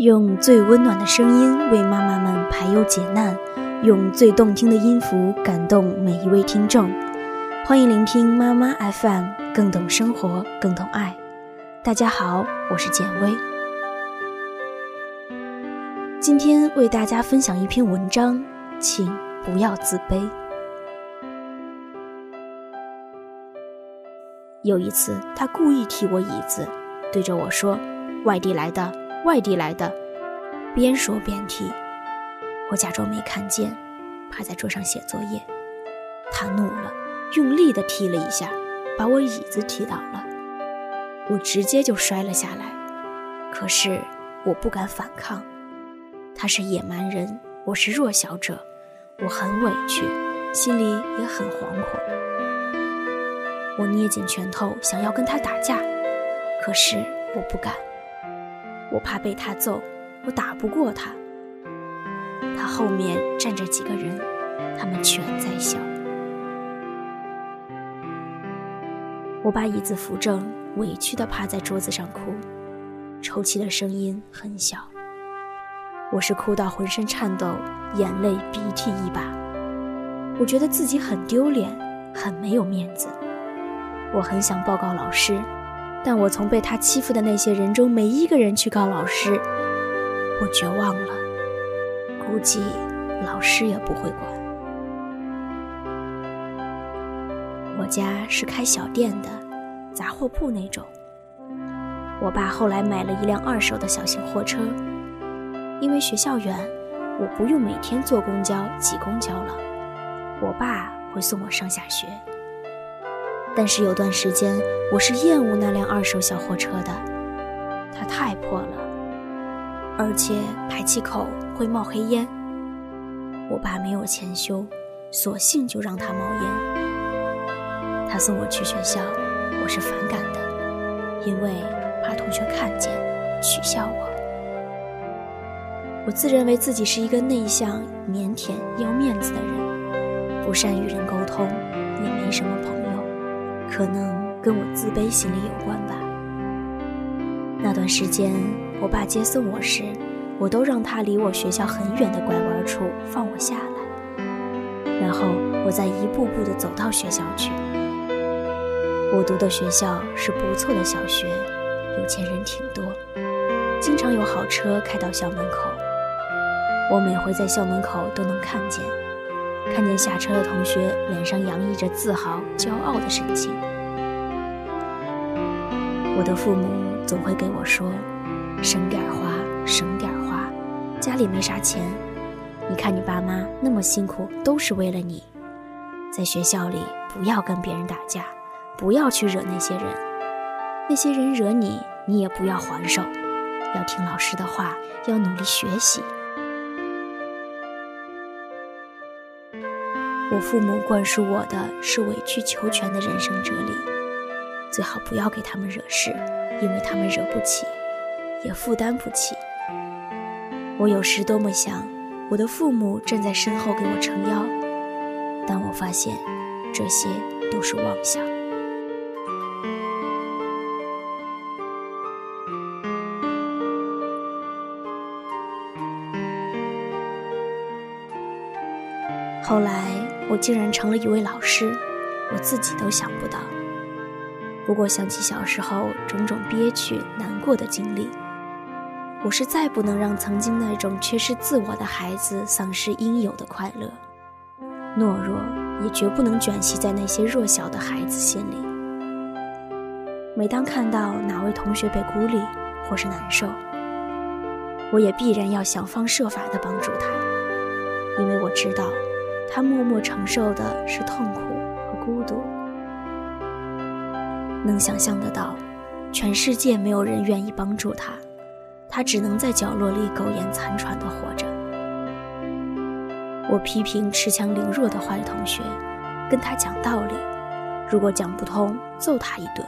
用最温暖的声音为妈妈们排忧解难，用最动听的音符感动每一位听众。欢迎聆听妈妈 FM，更懂生活，更懂爱。大家好，我是简薇。今天为大家分享一篇文章，请不要自卑。有一次，他故意踢我椅子，对着我说：“外地来的。”外地来的，边说边踢，我假装没看见，趴在桌上写作业。他怒了，用力的踢了一下，把我椅子踢倒了，我直接就摔了下来。可是我不敢反抗，他是野蛮人，我是弱小者，我很委屈，心里也很惶恐。我捏紧拳头想要跟他打架，可是我不敢。我怕被他揍，我打不过他。他后面站着几个人，他们全在笑。我把椅子扶正，委屈的趴在桌子上哭，抽泣的声音很小。我是哭到浑身颤抖，眼泪鼻涕一把。我觉得自己很丢脸，很没有面子。我很想报告老师。但我从被他欺负的那些人中没一个人去告老师，我绝望了，估计老师也不会管。我家是开小店的，杂货铺那种。我爸后来买了一辆二手的小型货车，因为学校远，我不用每天坐公交挤公交了，我爸会送我上下学。但是有段时间，我是厌恶那辆二手小货车的，它太破了，而且排气口会冒黑烟。我爸没有钱修，索性就让它冒烟。他送我去学校，我是反感的，因为怕同学看见取笑我。我自认为自己是一个内向、腼腆、要面子的人，不善与人沟通，也没什么朋友。可能跟我自卑心理有关吧。那段时间，我爸接送我时，我都让他离我学校很远的拐弯处放我下来，然后我再一步步地走到学校去。我读的学校是不错的小学，有钱人挺多，经常有好车开到校门口。我每回在校门口都能看见。看见下车的同学脸上洋溢着自豪、骄傲的神情。我的父母总会给我说：“省点花，省点花，家里没啥钱。你看你爸妈那么辛苦，都是为了你。在学校里不要跟别人打架，不要去惹那些人。那些人惹你，你也不要还手，要听老师的话，要努力学习。”我父母灌输我的是委曲求全的人生哲理，最好不要给他们惹事，因为他们惹不起，也负担不起。我有时多么想，我的父母站在身后给我撑腰，但我发现，这些都是妄想。后来。我竟然成了一位老师，我自己都想不到。不过想起小时候种种憋屈、难过的经历，我是再不能让曾经那种缺失自我的孩子丧失应有的快乐。懦弱也绝不能卷息在那些弱小的孩子心里。每当看到哪位同学被孤立或是难受，我也必然要想方设法的帮助他，因为我知道。他默默承受的是痛苦和孤独，能想象得到，全世界没有人愿意帮助他，他只能在角落里苟延残喘地活着。我批评恃强凌弱的坏同学，跟他讲道理，如果讲不通，揍他一顿。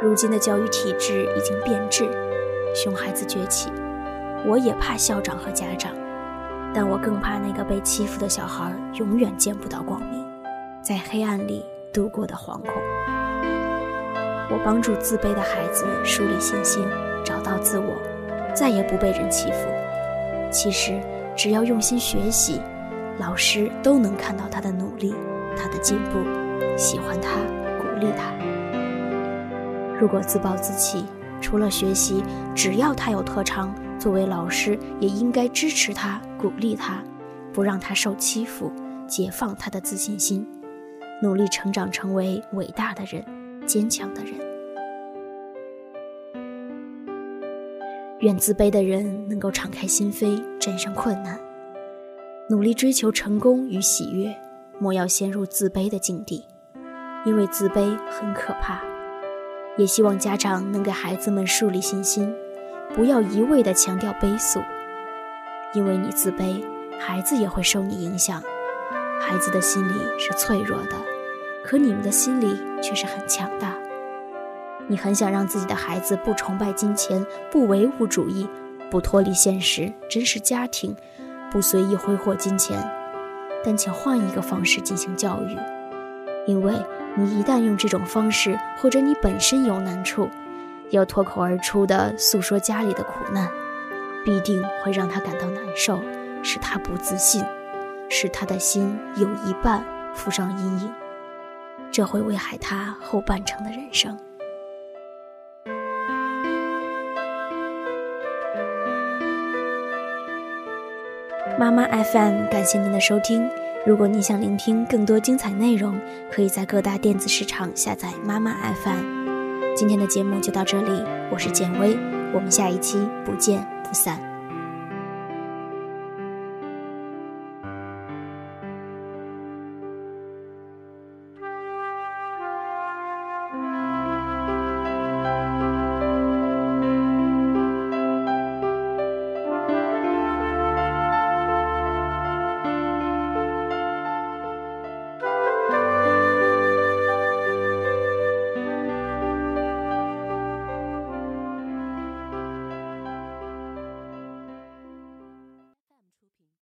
如今的教育体制已经变质，熊孩子崛起，我也怕校长和家长。但我更怕那个被欺负的小孩永远见不到光明，在黑暗里度过的惶恐。我帮助自卑的孩子树立信心，找到自我，再也不被人欺负。其实，只要用心学习，老师都能看到他的努力，他的进步，喜欢他，鼓励他。如果自暴自弃，除了学习，只要他有特长，作为老师也应该支持他，鼓励他，不让他受欺负，解放他的自信心，努力成长成为伟大的人，坚强的人。愿自卑的人能够敞开心扉，战胜困难，努力追求成功与喜悦，莫要陷入自卑的境地，因为自卑很可怕。也希望家长能给孩子们树立信心，不要一味地强调悲诉，因为你自卑，孩子也会受你影响。孩子的心理是脆弱的，可你们的心理却是很强大。你很想让自己的孩子不崇拜金钱，不唯物主义，不脱离现实，珍视家庭，不随意挥霍金钱。但请换一个方式进行教育，因为你一旦用这种方式，或者你本身有难处，要脱口而出的诉说家里的苦难，必定会让他感到难受，使他不自信，使他的心有一半附上阴影，这会危害他后半程的人生。妈妈 FM，感谢您的收听。如果你想聆听更多精彩内容，可以在各大电子市场下载妈妈 FM。今天的节目就到这里，我是简薇，我们下一期不见散。